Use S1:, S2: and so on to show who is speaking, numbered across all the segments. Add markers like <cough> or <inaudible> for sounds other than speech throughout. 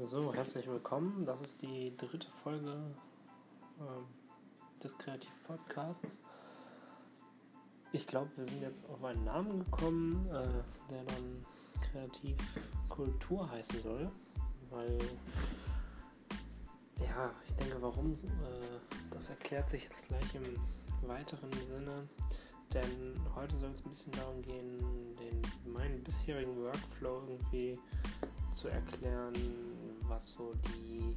S1: So, herzlich willkommen. Das ist die dritte Folge ähm, des Kreativ-Podcasts. Ich glaube, wir sind jetzt auf einen Namen gekommen, äh, der dann Kreativkultur heißen soll, weil ja, ich denke, warum, äh, das erklärt sich jetzt gleich im weiteren Sinne, denn heute soll es ein bisschen darum gehen, den, meinen bisherigen Workflow irgendwie zu erklären, was so die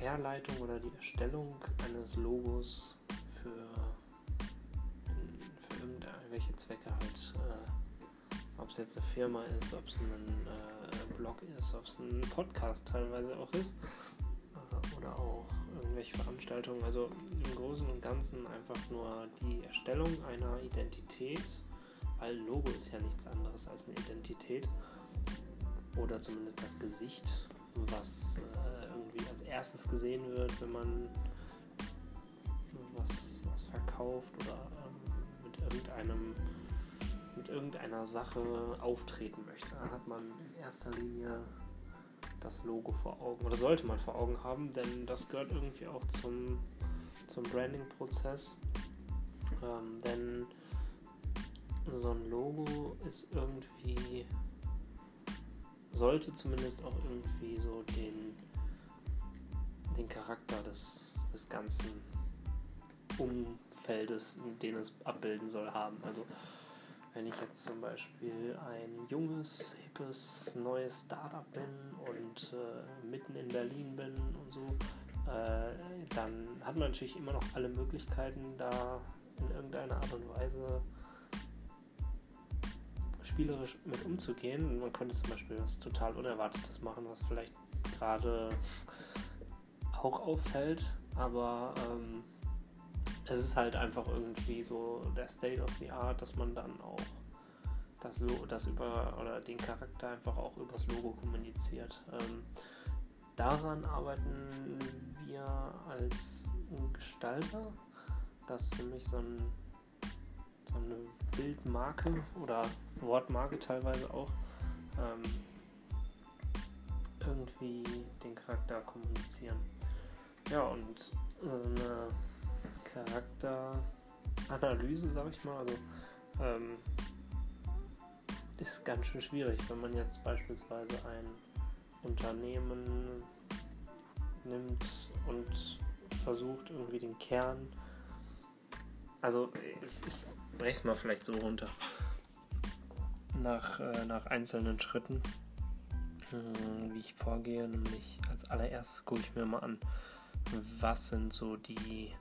S1: Herleitung oder die Erstellung eines Logos für, für irgendwelche Zwecke halt, äh, ob es jetzt eine Firma ist, ob es ein äh, Blog ist, ob es ein Podcast teilweise auch ist äh, oder auch irgendwelche Veranstaltungen. Also im Großen und Ganzen einfach nur die Erstellung einer Identität, weil Logo ist ja nichts anderes als eine Identität oder zumindest das Gesicht, was äh, irgendwie als erstes gesehen wird, wenn man was, was verkauft oder ähm, mit irgendeinem mit irgendeiner Sache auftreten möchte. Da hat man in erster Linie das Logo vor Augen oder sollte man vor Augen haben, denn das gehört irgendwie auch zum, zum Branding-Prozess. Ähm, denn so ein Logo ist irgendwie sollte zumindest auch irgendwie so den, den Charakter des, des ganzen Umfeldes, in den es abbilden soll, haben. Also wenn ich jetzt zum Beispiel ein junges, hippes, neues Startup bin und äh, mitten in Berlin bin und so, äh, dann hat man natürlich immer noch alle Möglichkeiten, da in irgendeiner Art und Weise spielerisch mit umzugehen. Man könnte zum Beispiel was total Unerwartetes machen, was vielleicht gerade auch auffällt, aber ähm, es ist halt einfach irgendwie so der State of the Art, dass man dann auch das, Logo, das über oder den Charakter einfach auch übers Logo kommuniziert. Ähm, daran arbeiten wir als Gestalter, dass nämlich so ein so eine Bildmarke oder Wortmarke teilweise auch ähm, irgendwie den Charakter kommunizieren. Ja, und eine Charakteranalyse, sag ich mal, also ähm, ist ganz schön schwierig, wenn man jetzt beispielsweise ein Unternehmen nimmt und versucht irgendwie den Kern also ich, ich breche es mal vielleicht so runter. Nach, äh, nach einzelnen Schritten, äh, wie ich vorgehe, nämlich als allererstes gucke ich mir mal an, was sind so die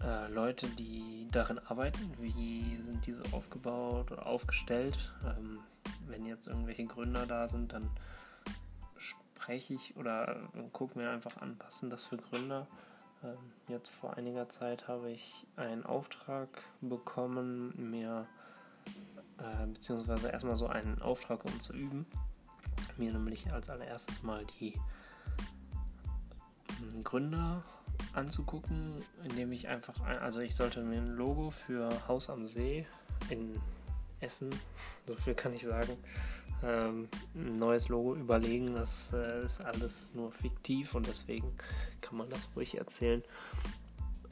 S1: äh, Leute, die darin arbeiten, wie sind diese aufgebaut oder aufgestellt. Ähm, wenn jetzt irgendwelche Gründer da sind, dann spreche ich oder gucke mir einfach an, was sind das für Gründer jetzt vor einiger Zeit habe ich einen Auftrag bekommen, mir äh, beziehungsweise erstmal so einen Auftrag, um zu üben. Mir nämlich als allererstes mal die äh, Gründer anzugucken, indem ich einfach, ein, also ich sollte mir ein Logo für Haus am See in Essen, so viel kann ich sagen, ähm, ein neues Logo überlegen. Das äh, ist alles nur fiktiv und deswegen kann man das ruhig erzählen.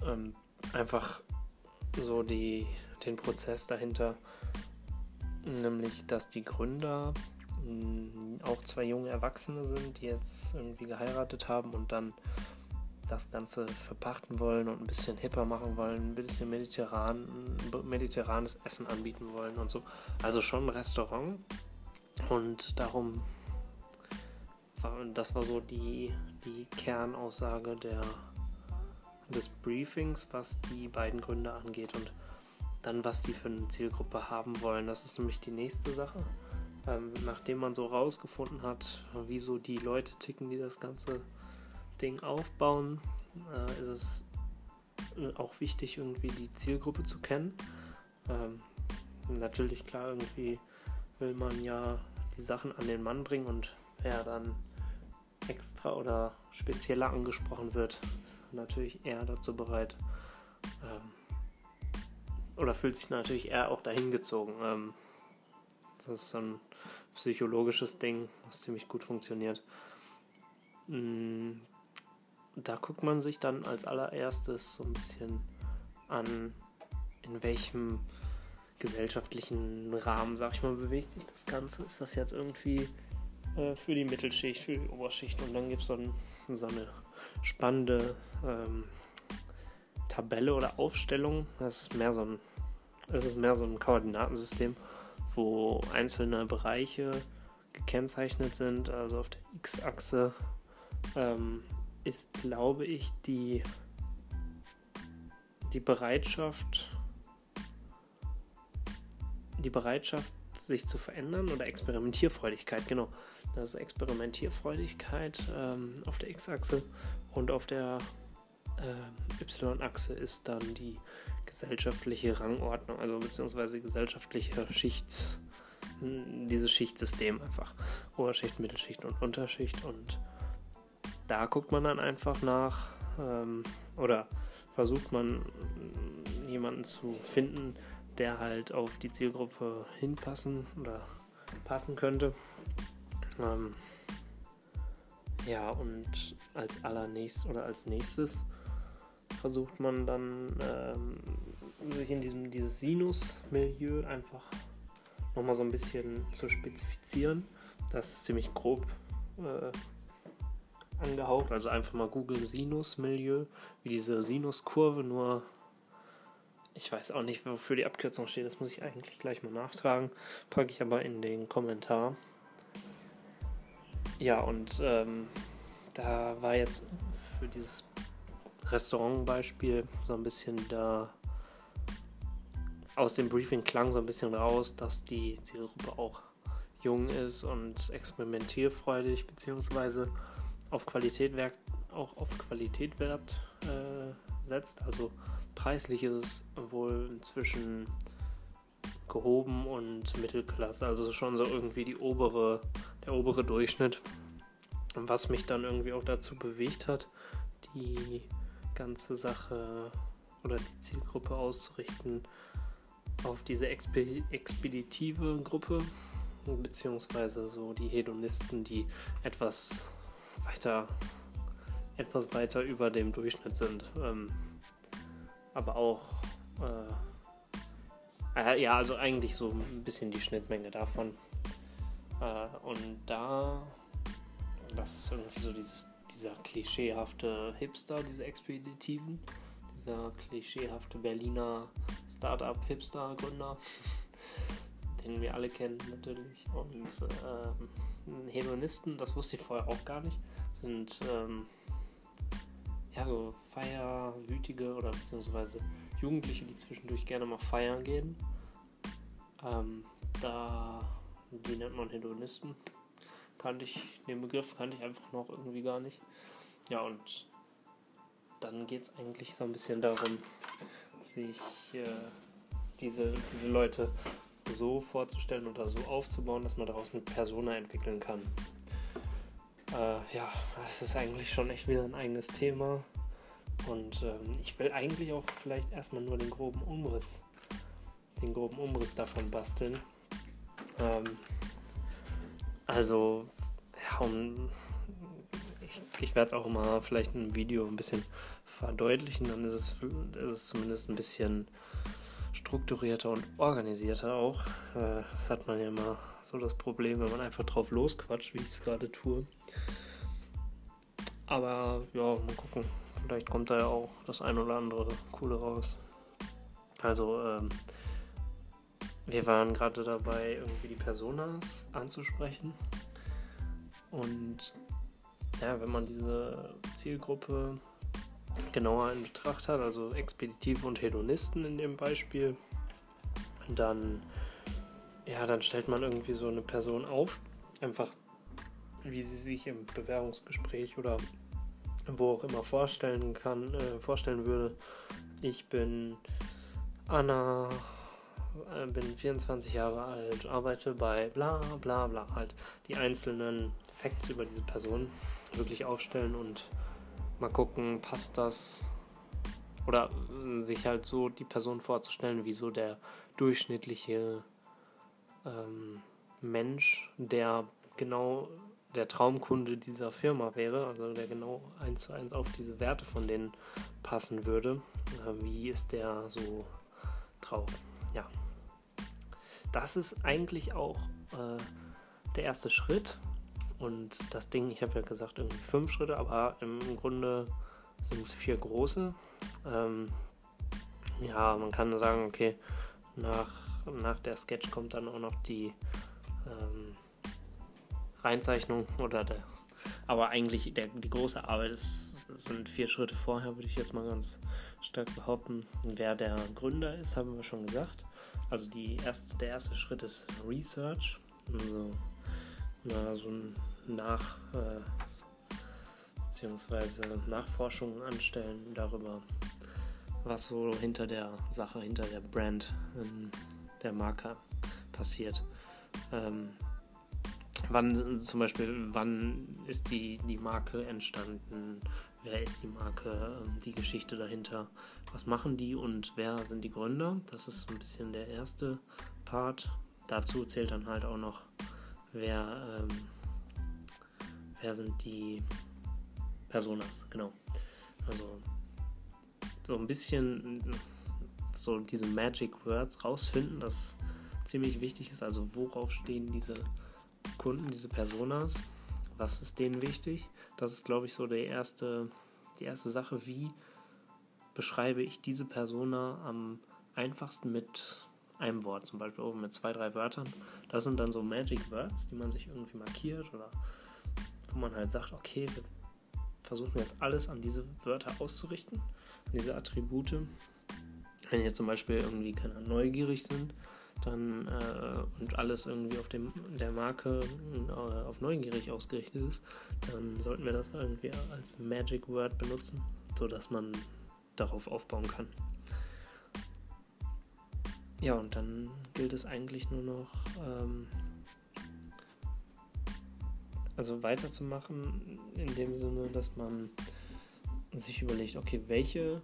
S1: Ähm, einfach so die, den Prozess dahinter, nämlich dass die Gründer mh, mm, auch zwei junge Erwachsene sind, die jetzt irgendwie geheiratet haben und dann das Ganze verpachten wollen und ein bisschen hipper machen wollen, ein bisschen mediterran, mediterranes Essen anbieten wollen und so. Also schon ein Restaurant, und darum, das war so die, die Kernaussage der, des Briefings, was die beiden Gründer angeht und dann, was die für eine Zielgruppe haben wollen. Das ist nämlich die nächste Sache. Ähm, nachdem man so rausgefunden hat, wieso die Leute ticken, die das ganze Ding aufbauen, äh, ist es äh, auch wichtig, irgendwie die Zielgruppe zu kennen. Ähm, natürlich, klar, irgendwie will man ja die Sachen an den Mann bringen und wer dann extra oder spezieller angesprochen wird, natürlich eher dazu bereit ähm, oder fühlt sich natürlich eher auch dahin gezogen. Ähm, Das ist so ein psychologisches Ding, was ziemlich gut funktioniert. Da guckt man sich dann als allererstes so ein bisschen an, in welchem gesellschaftlichen Rahmen, sag ich mal, bewegt sich das Ganze. Ist das jetzt irgendwie äh, für die Mittelschicht, für die Oberschicht und dann gibt es so, ein, so, eine spannende ähm, Tabelle oder Aufstellung. Das ist mehr so ein, das ist mehr so ein Koordinatensystem, wo einzelne Bereiche gekennzeichnet sind. Also auf der X-Achse ähm, ist, glaube ich, die, die Bereitschaft, die Bereitschaft, sich zu verändern oder Experimentierfreudigkeit, genau. Das ist Experimentierfreudigkeit ähm, auf der X-Achse und auf der äh, Y-Achse ist dann die gesellschaftliche Rangordnung, also beziehungsweise gesellschaftliche Schicht, dieses Schichtsystem einfach. Oberschicht, Mittelschicht und Unterschicht und da guckt man dann einfach nach ähm, oder versucht man jemanden zu finden, der halt auf die Zielgruppe hinpassen oder passen könnte. Ähm, ja, und als allernächstes oder als nächstes versucht man dann ähm, sich in diesem dieses Sinus-Milieu einfach nochmal so ein bisschen zu spezifizieren. Das ist ziemlich grob äh, angehaucht. Also einfach mal googeln Sinus-Milieu, wie diese Sinuskurve, nur ich weiß auch nicht, wofür die Abkürzung steht. Das muss ich eigentlich gleich mal nachtragen. Packe ich aber in den Kommentar. Ja, und ähm, da war jetzt für dieses Restaurantbeispiel so ein bisschen da aus dem Briefing klang so ein bisschen raus, dass die Zielgruppe auch jung ist und experimentierfreudig beziehungsweise auf Qualität Wert, auch auf Qualität Wert äh, setzt. Also preislich ist es wohl inzwischen gehoben und Mittelklasse, also schon so irgendwie die obere, der obere Durchschnitt. Was mich dann irgendwie auch dazu bewegt hat, die ganze Sache oder die Zielgruppe auszurichten auf diese expeditive Gruppe, beziehungsweise so die Hedonisten, die etwas weiter, etwas weiter über dem Durchschnitt sind. Ähm, aber auch, äh, äh, ja, also eigentlich so ein bisschen die Schnittmenge davon. Äh, und da, das ist irgendwie so dieses, dieser klischeehafte Hipster, diese Expeditiven, dieser klischeehafte Berliner Startup-Hipster-Gründer, <laughs> den wir alle kennen natürlich. Und ähm, Hedonisten, das wusste ich vorher auch gar nicht, sind ähm, ja so feierwütige oder beziehungsweise Jugendliche, die zwischendurch gerne mal feiern gehen. Ähm, da, die nennt man Hedonisten. Kannte ich, den Begriff kannte ich einfach noch irgendwie gar nicht. Ja, und dann geht es eigentlich so ein bisschen darum, sich äh, diese, diese Leute so vorzustellen oder so aufzubauen, dass man daraus eine Persona entwickeln kann. Äh, ja, das ist eigentlich schon echt wieder ein eigenes Thema. Und ähm, ich will eigentlich auch vielleicht erstmal nur den groben Umriss, den groben Umriss davon basteln. Ähm, also, ja, um, ich, ich werde es auch mal vielleicht in Video ein bisschen verdeutlichen, dann ist es, ist es zumindest ein bisschen strukturierter und organisierter auch. Äh, das hat man ja immer so das Problem, wenn man einfach drauf losquatscht, wie ich es gerade tue. Aber ja, mal gucken. Vielleicht kommt da ja auch das ein oder andere coole raus. Also, ähm, wir waren gerade dabei, irgendwie die Personas anzusprechen. Und ja, wenn man diese Zielgruppe genauer in Betracht hat, also Expeditive und Hedonisten in dem Beispiel, dann, ja, dann stellt man irgendwie so eine Person auf, einfach wie sie sich im Bewerbungsgespräch oder wo auch immer vorstellen kann, äh, vorstellen würde. Ich bin Anna, äh, bin 24 Jahre alt, arbeite bei bla bla bla. Halt die einzelnen Facts über diese Person wirklich aufstellen und mal gucken, passt das oder sich halt so die Person vorzustellen, wie so der durchschnittliche ähm, Mensch, der genau der Traumkunde dieser Firma wäre, also der genau eins zu eins auf diese Werte von denen passen würde. Äh, wie ist der so drauf? Ja. Das ist eigentlich auch äh, der erste Schritt. Und das Ding, ich habe ja gesagt, irgendwie fünf Schritte, aber im Grunde sind es vier große. Ähm, ja, man kann sagen, okay, nach, nach der Sketch kommt dann auch noch die ähm, Reinzeichnung oder der, aber eigentlich der, die große Arbeit ist, sind vier Schritte vorher, würde ich jetzt mal ganz stark behaupten. Wer der Gründer ist, haben wir schon gesagt. Also die erste, der erste Schritt ist Research, also na, so ein Nach, äh, beziehungsweise Nachforschungen anstellen darüber, was so hinter der Sache, hinter der Brand ähm, der Marke passiert. Ähm, wann zum Beispiel, wann ist die, die Marke entstanden? Wer ist die Marke? Ähm, die Geschichte dahinter? Was machen die und wer sind die Gründer? Das ist so ein bisschen der erste Part. Dazu zählt dann halt auch noch, wer, ähm, wer sind die Personas, genau. Also so ein bisschen so diese Magic Words rausfinden, das ziemlich wichtig ist. Also worauf stehen diese Kunden, diese Personas? Was ist denen wichtig? Das ist, glaube ich, so der erste, die erste Sache. Wie beschreibe ich diese Persona am einfachsten mit einem Wort, zum Beispiel oben mit zwei, drei Wörtern. Das sind dann so Magic Words, die man sich irgendwie markiert oder wo man halt sagt, okay, wir versuchen jetzt alles an diese Wörter auszurichten diese Attribute. Wenn ihr zum Beispiel irgendwie keine neugierig sind, dann äh, und alles irgendwie auf dem der Marke äh, auf neugierig ausgerichtet ist, dann sollten wir das irgendwie als Magic Word benutzen, sodass man darauf aufbauen kann. Ja, und dann gilt es eigentlich nur noch, ähm, also weiterzumachen, in dem Sinne, dass man sich überlegt, okay, welche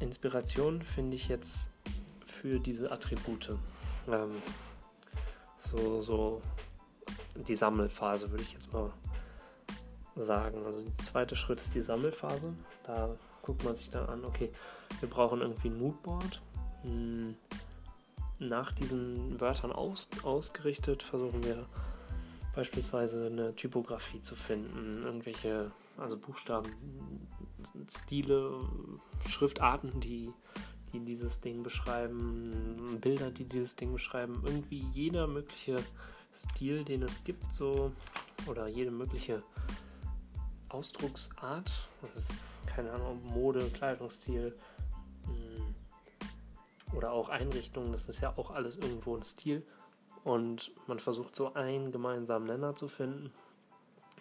S1: Inspiration finde ich jetzt für diese Attribute? Ähm, so, so die Sammelphase würde ich jetzt mal sagen. Also der zweite Schritt ist die Sammelphase. Da guckt man sich dann an, okay, wir brauchen irgendwie ein Moodboard. Hm, nach diesen Wörtern aus, ausgerichtet versuchen wir beispielsweise eine Typografie zu finden, irgendwelche, also Buchstaben, Stile, Schriftarten, die, die dieses Ding beschreiben, Bilder, die dieses Ding beschreiben, irgendwie jeder mögliche Stil, den es gibt, so oder jede mögliche Ausdrucksart, also, keine Ahnung, Mode, Kleidungsstil mm, oder auch Einrichtungen, das ist ja auch alles irgendwo ein Stil und man versucht so einen gemeinsamen Nenner zu finden,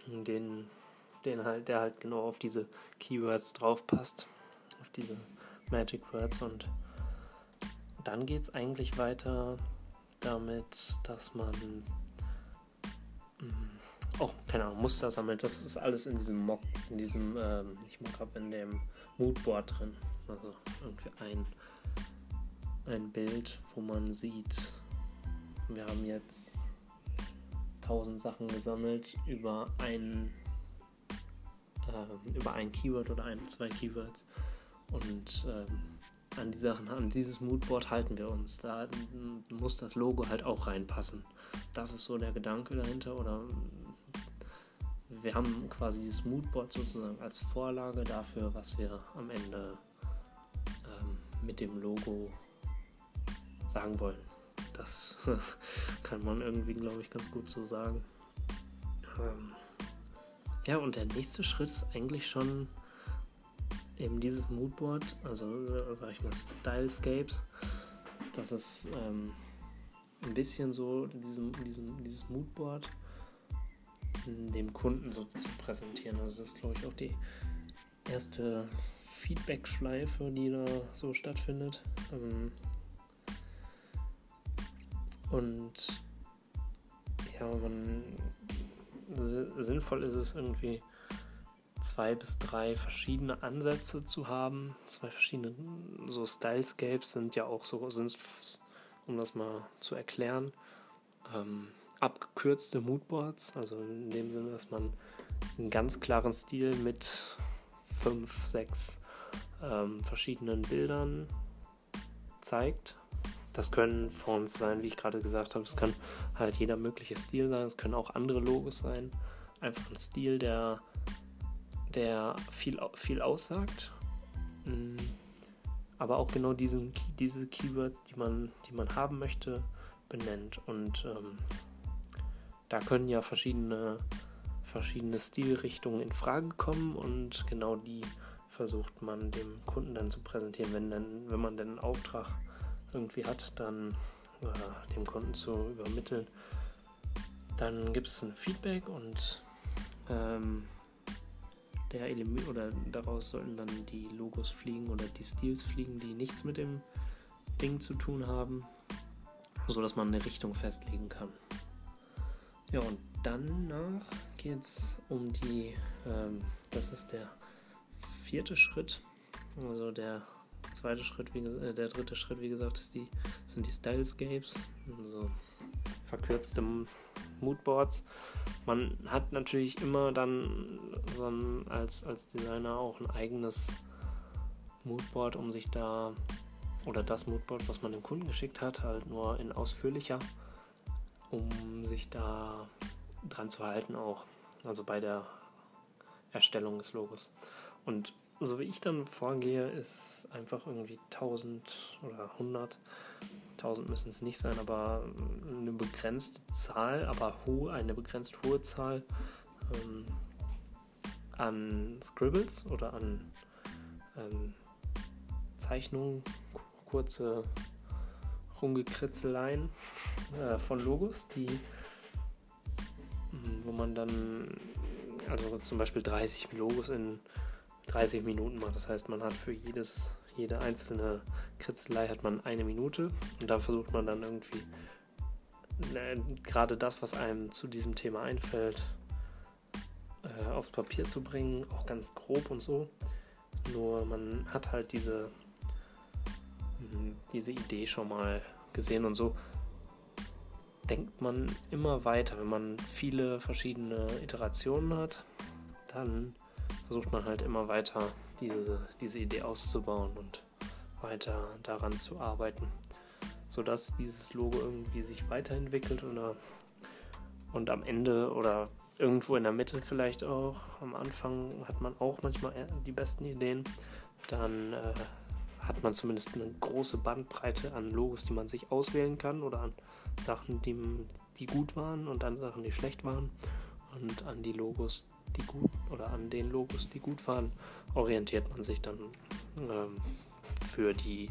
S1: den, den halt, der halt genau auf diese Keywords drauf passt, auf diese Magic Words. Und dann geht es eigentlich weiter damit, dass man mm, auch, keine Ahnung, Muster sammelt. Das ist alles in diesem Mock, in diesem, ähm, ich mag ab in dem Moodboard drin. Also irgendwie ein, ein Bild, wo man sieht, wir haben jetzt tausend Sachen gesammelt über ein, äh, über ein Keyword oder ein, zwei Keywords. Und ähm, an, die Sachen, an dieses Moodboard halten wir uns. Da muss das Logo halt auch reinpassen. Das ist so der Gedanke dahinter. Oder wir haben quasi dieses Moodboard sozusagen als Vorlage dafür, was wir am Ende ähm, mit dem Logo sagen wollen. Das <laughs> kann man irgendwie, glaube ich, ganz gut so sagen. Ähm ja, und der nächste Schritt ist eigentlich schon eben dieses Moodboard, also sag ich mal Stylescapes. Das ist ähm, ein bisschen so diesem, diesem, dieses Moodboard dem Kunden so zu präsentieren. Also das ist, glaube ich, auch die erste Feedback-Schleife, die da so stattfindet. Ähm, und ja, man, sinnvoll ist es irgendwie zwei bis drei verschiedene Ansätze zu haben. Zwei verschiedene, so Stylescapes sind ja auch so, sind, um das mal zu erklären, ähm, abgekürzte Moodboards, also in dem Sinne, dass man einen ganz klaren Stil mit fünf, sechs ähm, verschiedenen Bildern zeigt. Das können Fonts sein, wie ich gerade gesagt habe. Es kann halt jeder mögliche Stil sein. Es können auch andere Logos sein. Einfach ein Stil, der, der viel, viel aussagt. Mm, aber auch genau diesen, diese Keywords, die man, die man haben möchte, benennt. Und ähm, da können ja verschiedene, verschiedene Stilrichtungen in Frage kommen und genau die versucht man dem Kunden dann zu präsentieren, wenn, dann, wenn man dann einen Auftrag irgendwie hat, dann äh, dem Kunden zu übermitteln. Dann gibt es ein Feedback und ähm, der Element oder daraus sollten dann die Logos fliegen oder die Stils fliegen, die nichts mit dem Ding zu tun haben, so dass man eine Richtung festlegen kann. Ja, und danach geht es um die, ähm, das ist der vierte Schritt, also der zweite Schritt, wie, äh, der dritte Schritt, wie gesagt, ist die, sind die Stylescapes, also verkürzte Moodboards. Man hat natürlich immer dann so ein, als, als Designer auch ein eigenes Moodboard, um sich da, oder das Moodboard, was man dem Kunden geschickt hat, halt nur in ausführlicher, um sich da dran zu halten auch. Also bei der Erstellung des Logos. Und so wie ich dann vorgehe, ist einfach irgendwie 1000 oder 100, 1000 müssen es nicht sein, aber eine begrenzte Zahl, aber hohe, eine begrenzt hohe Zahl ähm, an Scribbles oder an ähm, Zeichnungen, kurze Rumgekritzeleien <laughs> äh, von Logos, die wo man dann also zum Beispiel 30 Logos in 30 Minuten macht. Das heißt, man hat für jedes, jede einzelne Kritzelei hat man eine Minute und da versucht man dann irgendwie ne, gerade das, was einem zu diesem Thema einfällt, äh, aufs Papier zu bringen, auch ganz grob und so. Nur man hat halt diese, hm, diese Idee schon mal gesehen und so denkt man immer weiter. Wenn man viele verschiedene Iterationen hat, dann versucht man halt immer weiter diese, diese Idee auszubauen und weiter daran zu arbeiten, sodass dieses Logo irgendwie sich weiterentwickelt oder und am Ende oder irgendwo in der Mitte vielleicht auch. Am Anfang hat man auch manchmal die besten Ideen. Dann äh, hat man zumindest eine große Bandbreite an Logos, die man sich auswählen kann oder an Sachen, die, die gut waren und an Sachen, die schlecht waren und an die Logos, die gut oder an den Logos, die gut waren, orientiert man sich dann ähm, für die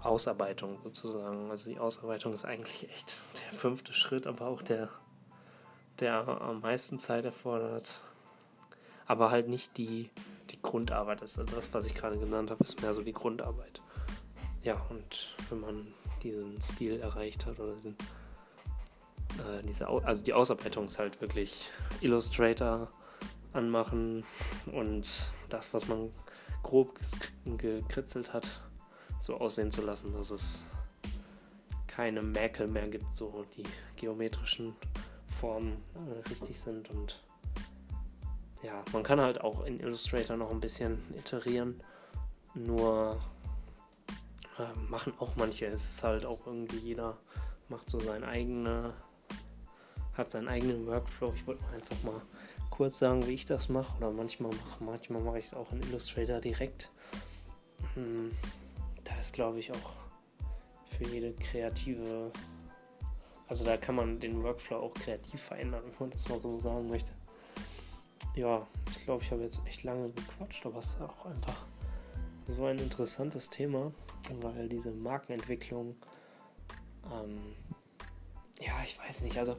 S1: Ausarbeitung sozusagen. Also die Ausarbeitung ist eigentlich echt der fünfte Schritt, aber auch der, der am meisten Zeit erfordert. Aber halt nicht die, die Grundarbeit ist. Das, was ich gerade genannt habe, ist mehr so die Grundarbeit. Ja, und wenn man diesen Stil erreicht hat oder diesen, äh, diese, also die Ausarbeitung ist halt wirklich Illustrator anmachen und das, was man grob gekritzelt hat, so aussehen zu lassen, dass es keine Mäkel mehr gibt, so die geometrischen Formen äh, richtig sind und ja, man kann halt auch in Illustrator noch ein bisschen iterieren, nur äh, machen auch manche. Es ist halt auch irgendwie jeder macht so sein eigene, hat seinen eigenen Workflow. Ich wollte einfach mal kurz sagen, wie ich das mache. Oder manchmal mache manchmal mache ich es auch in Illustrator direkt. Hm, da ist glaube ich auch für jede kreative, also da kann man den Workflow auch kreativ verändern, wenn man das mal so sagen möchte. Ja, ich glaube, ich habe jetzt echt lange gequatscht, aber es ist auch einfach so ein interessantes Thema, weil diese Markenentwicklung, ähm, ja, ich weiß nicht, also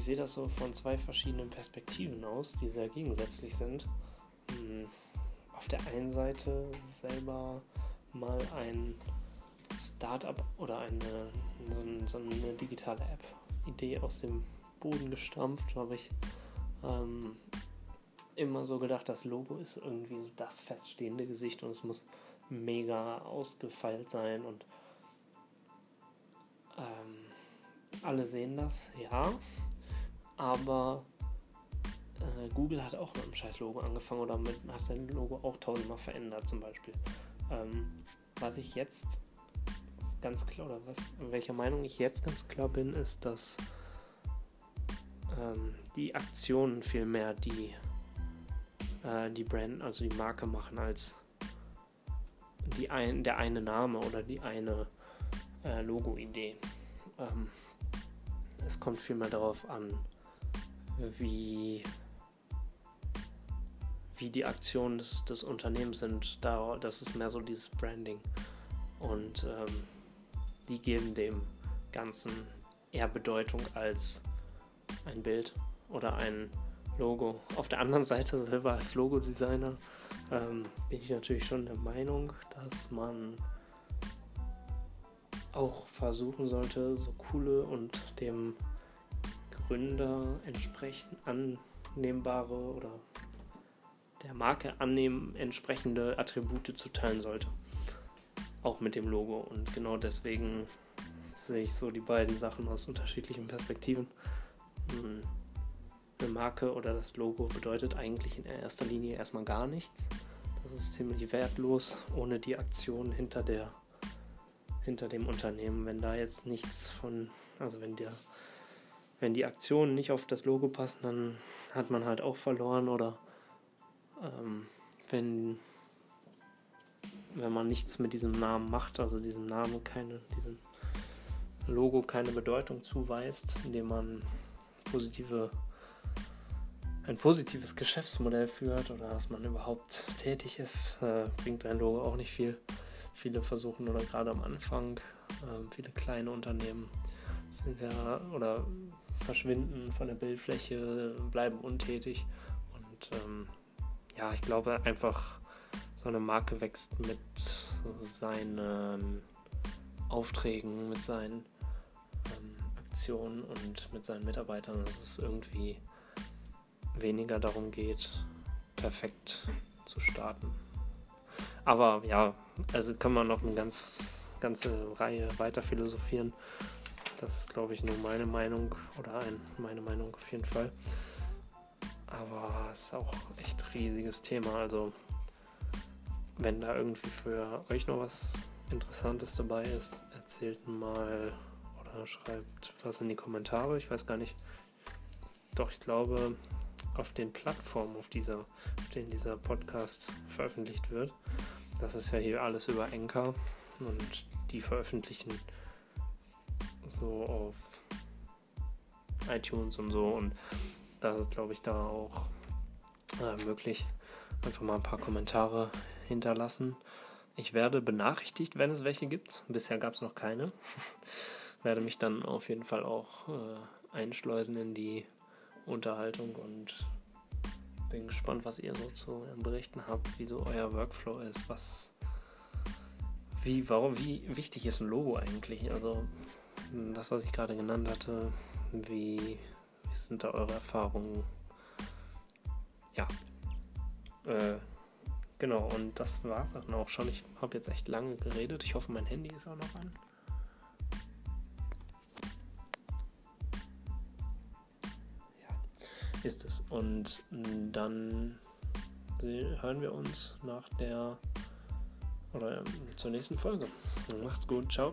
S1: ich sehe das so von zwei verschiedenen Perspektiven aus, die sehr gegensätzlich sind. Hm, auf der einen Seite selber mal ein Startup oder eine, so eine digitale App-Idee aus dem Boden gestampft, habe ich ähm, immer so gedacht, das Logo ist irgendwie das feststehende Gesicht und es muss mega ausgefeilt sein und ähm, alle sehen das, ja. Aber äh, Google hat auch mit einem scheiß Logo angefangen oder mit, hat sein Logo auch tausendmal verändert zum Beispiel. Ähm, was ich jetzt ganz klar, oder was, welcher Meinung ich jetzt ganz klar bin, ist, dass ähm, die Aktionen viel mehr die, äh, die Brand, also die Marke machen, als die ein, der eine Name oder die eine äh, Logo-Idee. Ähm, es kommt viel mehr darauf an, wie, wie die Aktionen des, des Unternehmens sind. Da, das ist mehr so dieses Branding. Und ähm, die geben dem Ganzen eher Bedeutung als ein Bild oder ein Logo. Auf der anderen Seite selber als Logodesigner ähm, bin ich natürlich schon der Meinung, dass man auch versuchen sollte, so coole und dem Gründer entsprechend annehmbare oder der Marke annehmen entsprechende Attribute zu teilen sollte. Auch mit dem Logo. Und genau deswegen sehe ich so die beiden Sachen aus unterschiedlichen Perspektiven. Hm. Eine Marke oder das Logo bedeutet eigentlich in erster Linie erstmal gar nichts. Das ist ziemlich wertlos ohne die Aktion hinter der hinter dem Unternehmen. Wenn da jetzt nichts von, also wenn der wenn die Aktionen nicht auf das Logo passen, dann hat man halt auch verloren oder ähm, wenn wenn man nichts mit diesem Namen macht, also diesem Namen keine, diesem Logo keine Bedeutung zuweist, indem man positive ein positives Geschäftsmodell führt oder dass man überhaupt tätig ist, äh, bringt ein Logo auch nicht viel. Viele versuchen oder gerade am Anfang, äh, viele kleine Unternehmen sind ja oder verschwinden von der Bildfläche, bleiben untätig und ähm, ja, ich glaube einfach so eine Marke wächst mit seinen Aufträgen, mit seinen ähm, Aktionen und mit seinen Mitarbeitern, dass es irgendwie weniger darum geht, perfekt zu starten. Aber ja, also kann man noch eine ganz, ganze Reihe weiter philosophieren. Das ist, glaube ich, nur meine Meinung oder ein, meine Meinung auf jeden Fall. Aber es ist auch echt riesiges Thema. Also wenn da irgendwie für euch noch was Interessantes dabei ist, erzählt mal oder schreibt was in die Kommentare. Ich weiß gar nicht. Doch, ich glaube, auf den Plattformen, auf, dieser, auf denen dieser Podcast veröffentlicht wird, das ist ja hier alles über Anchor und die veröffentlichen so auf iTunes und so und das ist, glaube ich, da auch äh, möglich. Einfach mal ein paar Kommentare hinterlassen. Ich werde benachrichtigt, wenn es welche gibt. Bisher gab es noch keine. <laughs> werde mich dann auf jeden Fall auch äh, einschleusen in die Unterhaltung und bin gespannt, was ihr so zu berichten habt, wie so euer Workflow ist, was wie, warum, wie wichtig ist ein Logo eigentlich? Also das, was ich gerade genannt hatte, wie, wie sind da eure Erfahrungen? Ja. Äh, Genau, und das war es dann auch schon. Ich habe jetzt echt lange geredet. Ich hoffe, mein Handy ist auch noch an. Ja, ist es. Und dann hören wir uns nach der oder zur nächsten Folge. Macht's gut, ciao.